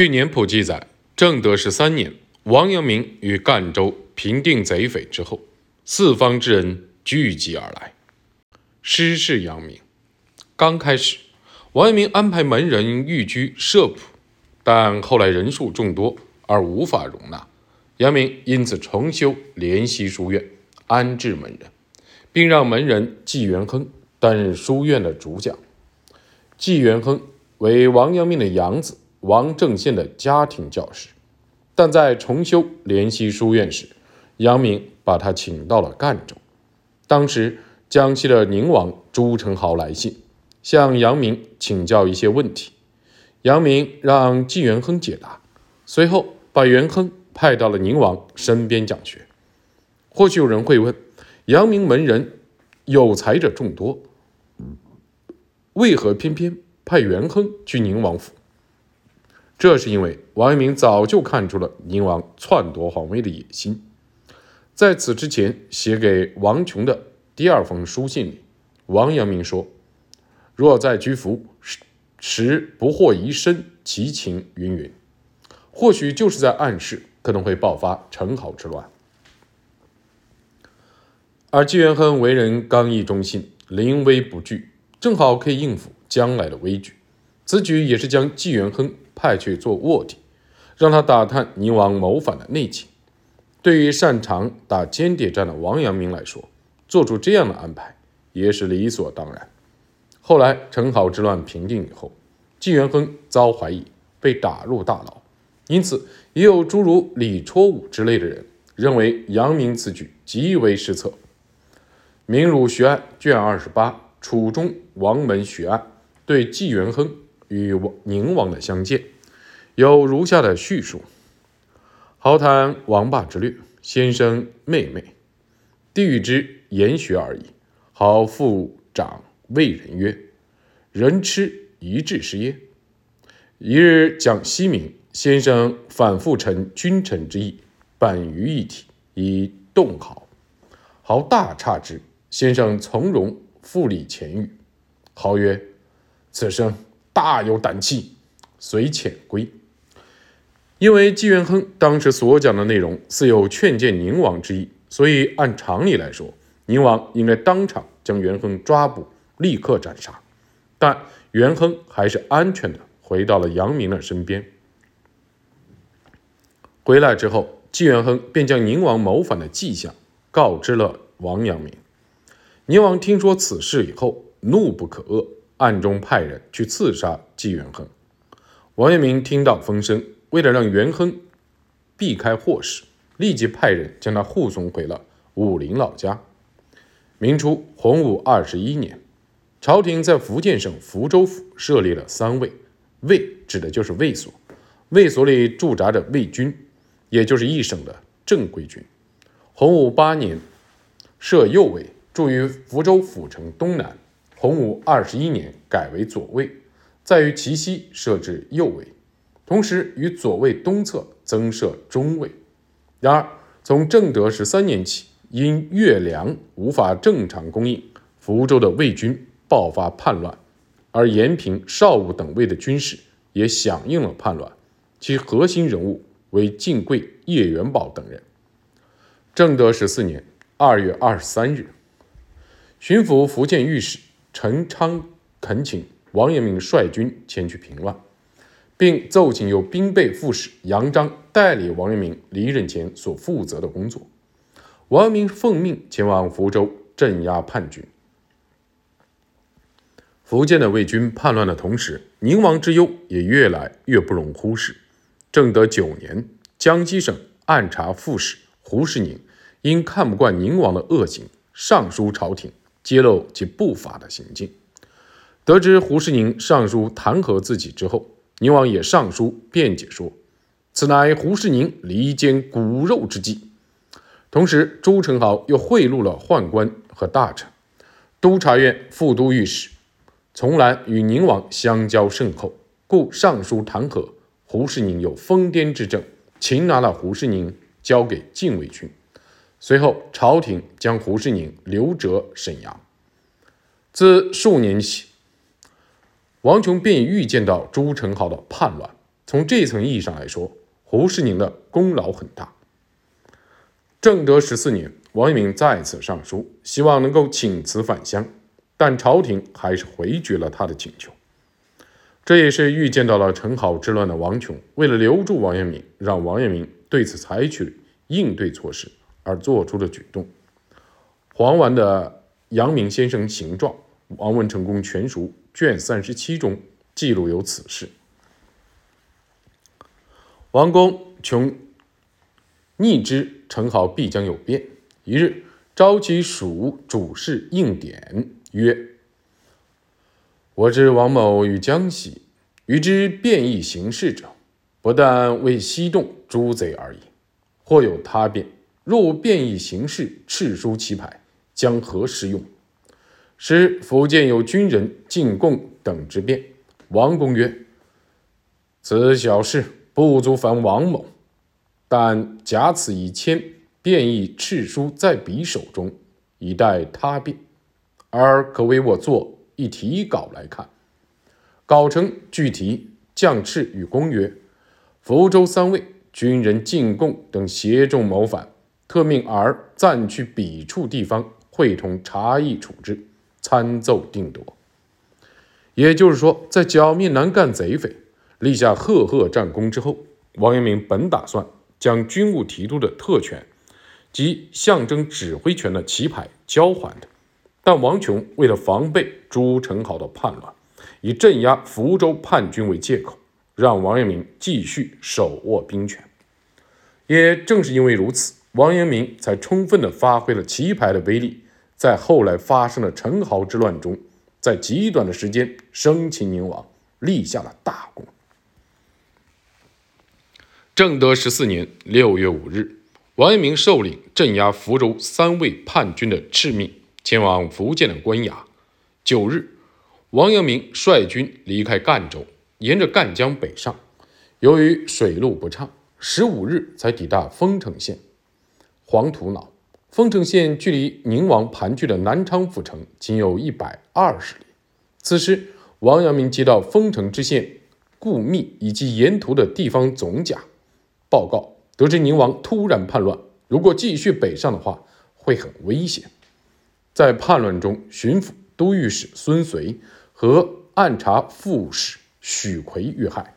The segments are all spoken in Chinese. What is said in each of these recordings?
据年谱记载，正德十三年，王阳明与赣州平定贼匪之后，四方之人聚集而来，师事阳明。刚开始，王阳明安排门人寓居社圃，但后来人数众多而无法容纳，阳明因此重修莲溪书院，安置门人，并让门人纪元亨担任书院的主讲。纪元亨为王阳明的养子。王正宪的家庭教师，但在重修濂溪书院时，杨明把他请到了赣州。当时江西的宁王朱宸濠来信，向杨明请教一些问题，杨明让纪元亨解答，随后把元亨派到了宁王身边讲学。或许有人会问：杨明门人有才者众多，为何偏偏派元亨去宁王府？这是因为王阳明早就看出了宁王篡夺皇位的野心。在此之前写给王琼的第二封书信里，王阳明说：“若在居服，时不惑遗身，其情云云。”或许就是在暗示可能会爆发陈好之乱。而纪元亨为人刚毅忠信，临危不惧，正好可以应付将来的危局。此举也是将纪元亨。派去做卧底，让他打探宁王谋反的内情。对于擅长打间谍战的王阳明来说，做出这样的安排也是理所当然。后来陈好之乱平定以后，纪元亨遭怀疑，被打入大牢。因此，也有诸如李绰武之类的人认为阳明此举极为失策。《明儒学案》卷二十八《楚中王门学案》对纪元亨。与宁王的相见，有如下的叙述：豪谈王霸之略，先生妹妹，帝与之言学而已。好父长谓人曰：“人痴一致是耶？”一日讲西明，先生反复陈君臣之意，半于一体，以动豪。豪大诧之，先生从容复礼前语。豪曰：“此生。”大有胆气，随遣归。因为纪元亨当时所讲的内容似有劝谏宁王之意，所以按常理来说，宁王应该当场将元亨抓捕，立刻斩杀。但元亨还是安全的回到了杨明的身边。回来之后，纪元亨便将宁王谋反的迹象告知了王阳明。宁王听说此事以后，怒不可遏。暗中派人去刺杀纪元亨。王阳明听到风声，为了让元亨避开祸事，立即派人将他护送回了武陵老家。明初洪武二十一年，朝廷在福建省福州府设立了三卫，卫指的就是卫所，卫所里驻扎着卫军，也就是一省的正规军。洪武八年设右卫，驻于福州府城东南。洪武二十一年改为左卫，在于其西设置右卫，同时于左卫东侧增设中卫。然而，从正德十三年起，因月粮无法正常供应，福州的卫军爆发叛乱，而延平、邵武等卫的军士也响应了叛乱，其核心人物为晋贵、叶元宝等人。正德十四年二月二十三日，巡抚福建御史。陈昌恳请王阳明率军前去平乱，并奏请由兵备副使杨章代理王阳明离任前所负责的工作。王阳明奉命前往福州镇压叛军。福建的魏军叛乱的同时，宁王之忧也越来越不容忽视。正德九年，江西省按察副使胡世宁因看不惯宁王的恶行，上书朝廷。揭露其不法的行径，得知胡世宁上书弹劾自己之后，宁王也上书辩解说：“此乃胡世宁离间骨肉之计。”同时，朱宸濠又贿赂了宦官和大臣。督察院副都御史从来与宁王相交甚厚，故上书弹劾胡世宁有疯癫之症，擒拿了胡世宁，交给禁卫军。随后，朝廷将胡世宁留谪沈阳。自数年起，王琼便已预见到朱宸濠的叛乱，从这层意义上来说，胡适宁的功劳很大。正德十四年，王阳明再次上书，希望能够请辞返乡，但朝廷还是回绝了他的请求。这也是预见到了陈好之乱的王琼，为了留住王阳明，让王阳明对此采取应对措施而做出的举动。黄完的《阳明先生形状》，王文成功全书卷三十七中记录有此事。王公穷逆之陈好必将有变，一日召其属主事应典，曰：“我知王某与江西，与之变异行事者，不但为西动诸贼而已，或有他变。若变异行事，赤书其牌，将何时用？”使福建有军人进贡等之变。王公曰：“此小事。”不足烦王某，但假此一签，便以敕书在彼手中，以待他变，而可为我作一题稿来看。稿成具题将敕与公曰：福州三位军人进贡等协众谋反，特命儿暂去彼处地方，会同查议处置，参奏定夺。也就是说，在剿灭南赣贼匪。立下赫赫战功之后，王阳明本打算将军务提督的特权及象征指挥权的旗牌交还的，但王琼为了防备朱宸濠的叛乱，以镇压福州叛军为借口，让王阳明继续手握兵权。也正是因为如此，王阳明才充分地发挥了旗牌的威力，在后来发生的陈豪之乱中，在极短的时间生擒宁王，立下了大功。正德十四年六月五日，王阳明受领镇压福州三位叛军的敕命，前往福建的官衙。九日，王阳明率军离开赣州，沿着赣江北上。由于水路不畅，十五日才抵达丰城县。黄土脑，丰城县距离宁王盘踞的南昌府城仅有一百二十里。此时，王阳明接到丰城知县顾密以及沿途的地方总甲。报告得知宁王突然叛乱，如果继续北上的话，会很危险。在叛乱中，巡抚都御史孙遂和按察副使许奎遇害。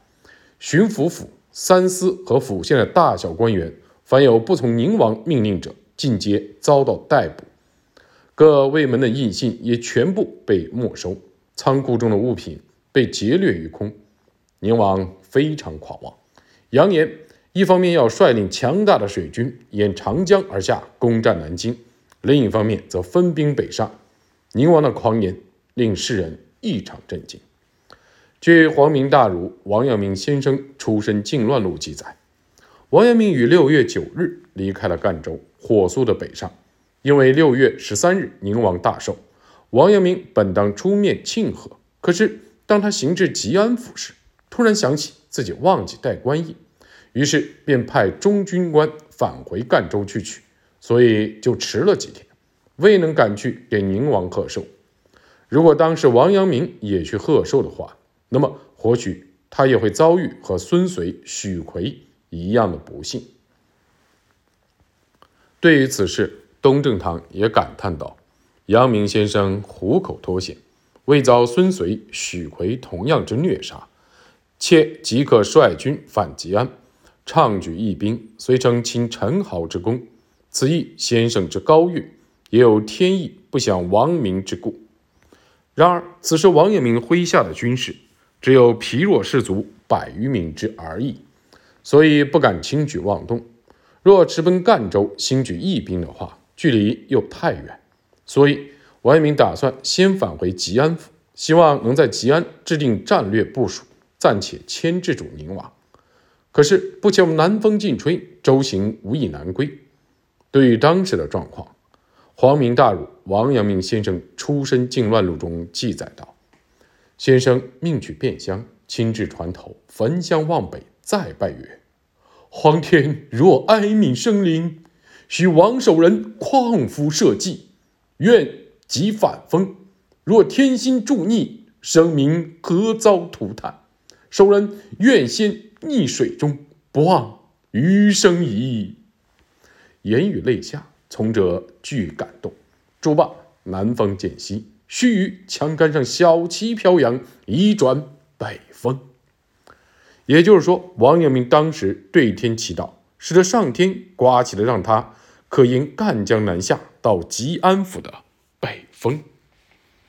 巡抚府、三司和府县的大小官员，凡有不从宁王命令者，尽皆遭到逮捕。各卫门的印信也全部被没收，仓库中的物品被劫掠一空。宁王非常狂妄，扬言。一方面要率领强大的水军沿长江而下攻占南京，另一方面则分兵北上。宁王的狂言令世人异常震惊。据《皇明大儒王阳明先生出身靖乱录》记载，王阳明于六月九日离开了赣州，火速的北上。因为六月十三日宁王大寿，王阳明本当出面庆贺，可是当他行至吉安府时，突然想起自己忘记带官印。于是便派中军官返回赣州去取，所以就迟了几天，未能赶去给宁王贺寿。如果当时王阳明也去贺寿的话，那么或许他也会遭遇和孙随、许奎一样的不幸。对于此事，东正堂也感叹道：“阳明先生虎口脱险，未遭孙随、许奎同样之虐杀，且即刻率军反吉安。”畅举义兵，虽称亲陈豪之功，此亦先生之高誉，也有天意不想亡民之故。然而，此时王阳明麾下的军士只有疲弱士卒百余名之而已，所以不敢轻举妄动。若直奔赣州兴举义兵的话，距离又太远，所以王阳明打算先返回吉安府，希望能在吉安制定战略部署，暂且牵制住宁王。可是不巧南风劲吹，舟行无以南归。对于当时的状况，皇明大儒王阳明先生出身靖乱录中记载道：“先生命取汴乡，亲至船头，焚香望北，再拜曰：‘皇天若哀悯生灵，许王守仁旷夫社稷，愿即反封；若天心助逆，生民何遭涂炭？手人愿先溺水中，不忘余生矣。”言语泪下，从者俱感动。诸罢，南风渐息，须臾，枪杆上小旗飘扬，已转北风。也就是说，王阳明当时对天祈祷，使得上天刮起了让他可迎赣江南下到吉安府的北风。